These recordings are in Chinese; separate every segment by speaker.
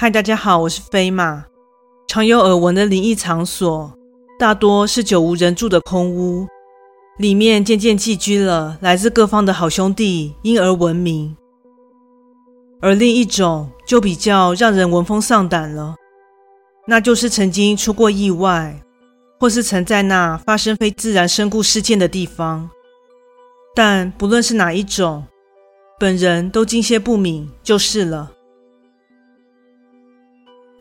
Speaker 1: 嗨，大家好，我是飞马。常有耳闻的灵异场所，大多是久无人住的空屋，里面渐渐寄居了来自各方的好兄弟，因而闻名。而另一种就比较让人闻风丧胆了，那就是曾经出过意外，或是曾在那发生非自然身故事件的地方。但不论是哪一种，本人都敬谢不敏，就是了。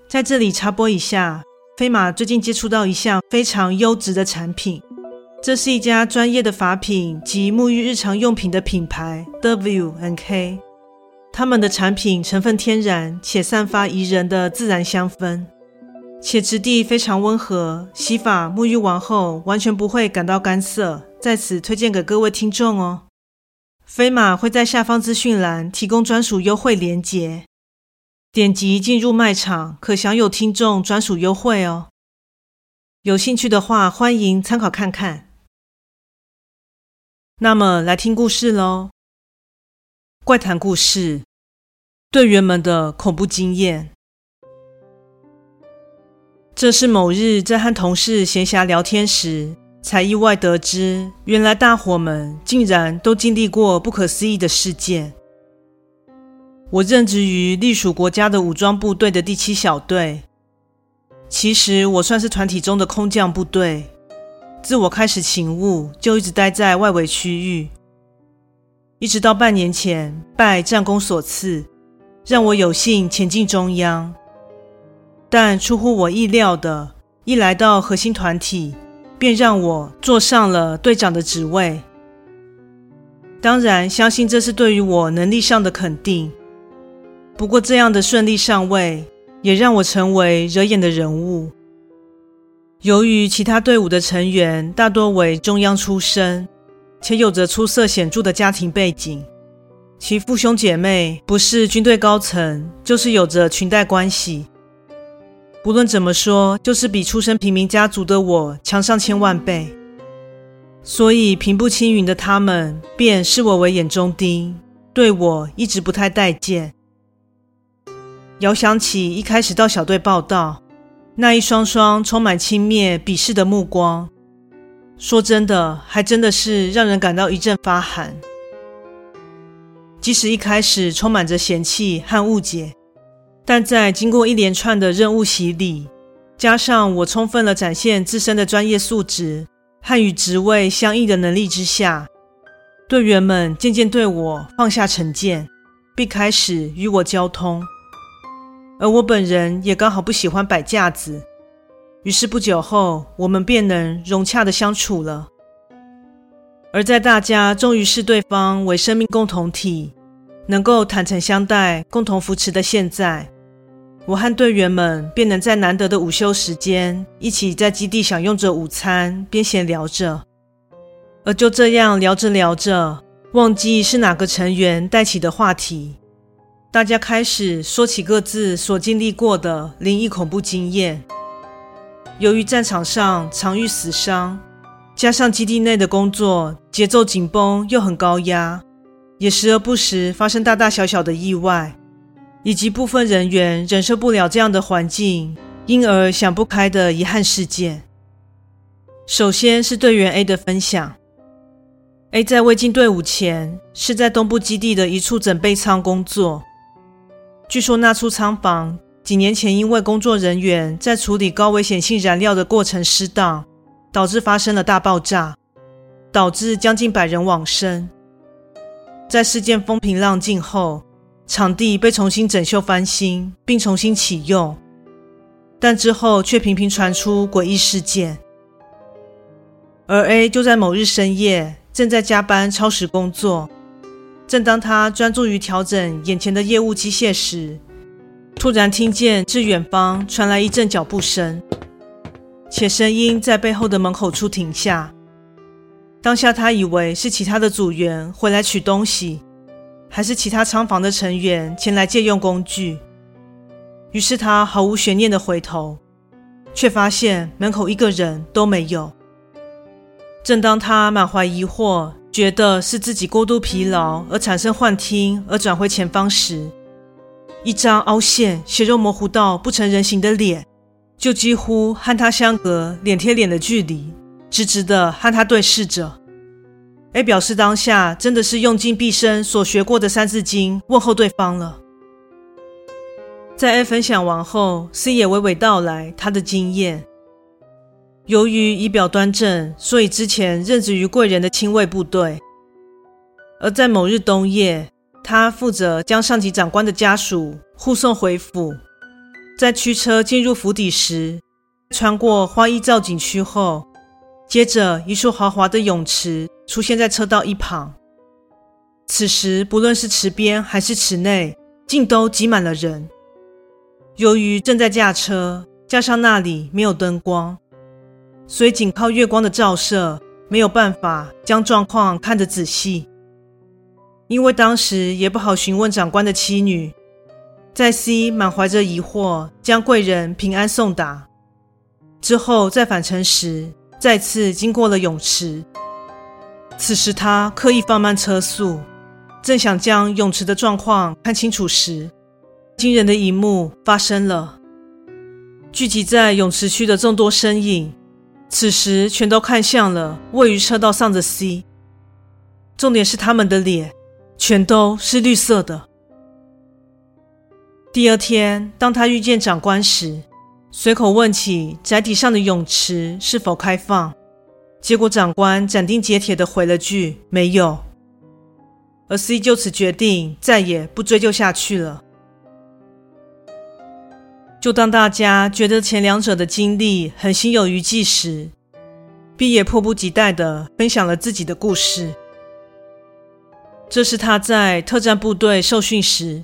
Speaker 1: 在这里插播一下，飞马最近接触到一项非常优质的产品，这是一家专业的发品及沐浴日常用品的品牌 W N K 他们的产品成分天然且散发宜人的自然香氛，且质地非常温和，洗发沐浴完后完全不会感到干涩，在此推荐给各位听众哦。飞马会在下方资讯栏提供专属优惠链接。点击进入卖场，可享有听众专属优惠哦。有兴趣的话，欢迎参考看看。那么，来听故事喽。怪谈故事：队员们的恐怖经验。这是某日在和同事闲暇聊天时，才意外得知，原来大伙们竟然都经历过不可思议的事件。我任职于隶属国家的武装部队的第七小队。其实我算是团体中的空降部队。自我开始勤务，就一直待在外围区域，一直到半年前，拜战功所赐，让我有幸前进中央。但出乎我意料的，一来到核心团体，便让我坐上了队长的职位。当然，相信这是对于我能力上的肯定。不过，这样的顺利上位，也让我成为惹眼的人物。由于其他队伍的成员大多为中央出身，且有着出色显著的家庭背景，其父兄姐妹不是军队高层，就是有着裙带关系。不论怎么说，就是比出身平民家族的我强上千万倍。所以，平步青云的他们便视我为眼中钉，对我一直不太待见。遥想起一开始到小队报到，那一双双充满轻蔑、鄙视的目光，说真的，还真的是让人感到一阵发寒。即使一开始充满着嫌弃和误解，但在经过一连串的任务洗礼，加上我充分了展现自身的专业素质和与职位相应的能力之下，队员们渐渐对我放下成见，并开始与我交通。而我本人也刚好不喜欢摆架子，于是不久后，我们便能融洽地相处了。而在大家终于视对方为生命共同体，能够坦诚相待、共同扶持的现在，我和队员们便能在难得的午休时间，一起在基地享用着午餐，边闲聊着。而就这样聊着聊着，忘记是哪个成员带起的话题。大家开始说起各自所经历过的灵异恐怖经验。由于战场上常遇死伤，加上基地内的工作节奏紧绷又很高压，也时而不时发生大大小小的意外，以及部分人员忍受不了这样的环境，因而想不开的遗憾事件。首先是队员 A 的分享：A 在未进队伍前，是在东部基地的一处整备舱工作。据说那处仓房几年前因为工作人员在处理高危险性燃料的过程失当，导致发生了大爆炸，导致将近百人往生。在事件风平浪静后，场地被重新整修翻新，并重新启用，但之后却频频传出诡异事件。而 A 就在某日深夜，正在加班超时工作。正当他专注于调整眼前的业务机械时，突然听见至远方传来一阵脚步声，且声音在背后的门口处停下。当下他以为是其他的组员回来取东西，还是其他仓房的成员前来借用工具。于是他毫无悬念的回头，却发现门口一个人都没有。正当他满怀疑惑，觉得是自己过度疲劳而产生幻听，而转回前方时，一张凹陷、血肉模糊到不成人形的脸，就几乎和他相隔脸贴脸的距离，直直的和他对视着。A 表示当下真的是用尽毕生所学过的三字经问候对方了。在 A 分享完后，C 也娓娓道来他的经验。由于仪表端正，所以之前任职于贵人的亲卫部队。而在某日冬夜，他负责将上级长官的家属护送回府。在驱车进入府邸时，穿过花衣造景区后，接着一处豪华的泳池出现在车道一旁。此时，不论是池边还是池内，竟都挤满了人。由于正在驾车，加上那里没有灯光。所以，仅靠月光的照射，没有办法将状况看得仔细。因为当时也不好询问长官的妻女，在 C 满怀着疑惑将贵人平安送达之后，在返程时再次经过了泳池。此时他刻意放慢车速，正想将泳池的状况看清楚时，惊人的一幕发生了：聚集在泳池区的众多身影。此时全都看向了位于车道上的 C，重点是他们的脸全都是绿色的。第二天，当他遇见长官时，随口问起宅邸上的泳池是否开放，结果长官斩钉截铁地回了句“没有”，而 C 就此决定再也不追究下去了。就当大家觉得前两者的经历很心有余悸时，B 也迫不及待地分享了自己的故事。这是他在特战部队受训时，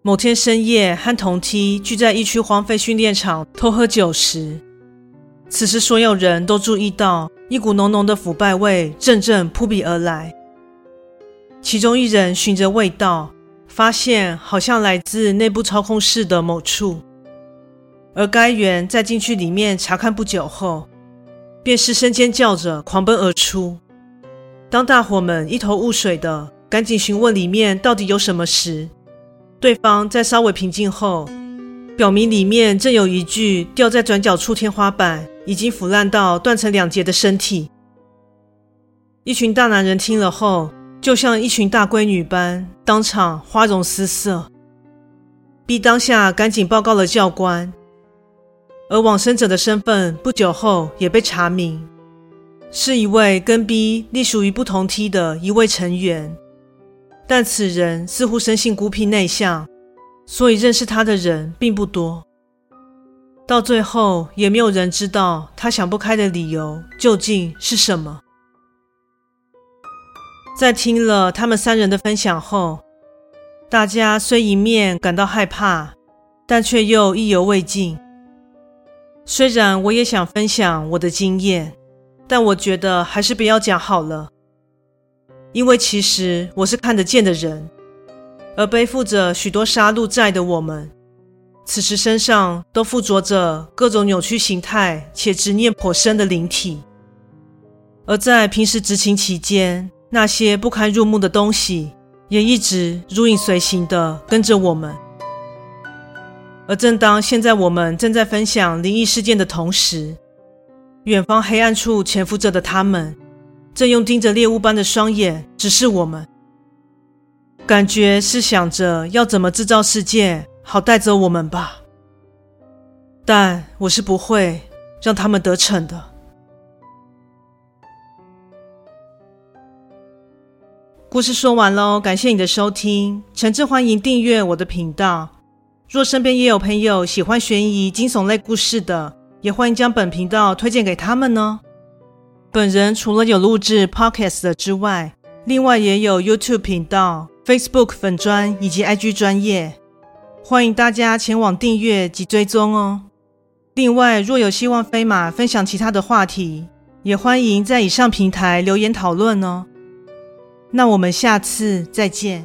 Speaker 1: 某天深夜和同梯聚在一区荒废训练场偷喝酒时，此时所有人都注意到一股浓浓的腐败味阵阵扑鼻而来。其中一人循着味道，发现好像来自内部操控室的某处。而该员在进去里面查看不久后，便失声尖叫着狂奔而出。当大伙们一头雾水的赶紧询问里面到底有什么时，对方在稍微平静后，表明里面正有一具吊在转角处天花板、已经腐烂到断成两截的身体。一群大男人听了后，就像一群大闺女般，当场花容失色。B 当下赶紧报告了教官。而往生者的身份不久后也被查明，是一位跟 B 隶属于不同梯的一位成员，但此人似乎生性孤僻内向，所以认识他的人并不多。到最后，也没有人知道他想不开的理由究竟是什么。在听了他们三人的分享后，大家虽一面感到害怕，但却又意犹未尽。虽然我也想分享我的经验，但我觉得还是不要讲好了。因为其实我是看得见的人，而背负着许多杀戮债的我们，此时身上都附着着各种扭曲形态且执念颇深的灵体。而在平时执勤期间，那些不堪入目的东西，也一直如影随形的跟着我们。而正当现在我们正在分享灵异事件的同时，远方黑暗处潜伏着的他们，正用盯着猎物般的双眼直视我们，感觉是想着要怎么制造事件，好带走我们吧。但我是不会让他们得逞的。故事说完喽，感谢你的收听，诚挚欢迎订阅我的频道。若身边也有朋友喜欢悬疑惊悚类故事的，也欢迎将本频道推荐给他们呢。本人除了有录制 Podcast 之外，另外也有 YouTube 频道、Facebook 粉专以及 IG 专业，欢迎大家前往订阅及追踪哦。另外，若有希望飞马分享其他的话题，也欢迎在以上平台留言讨论哦。那我们下次再见。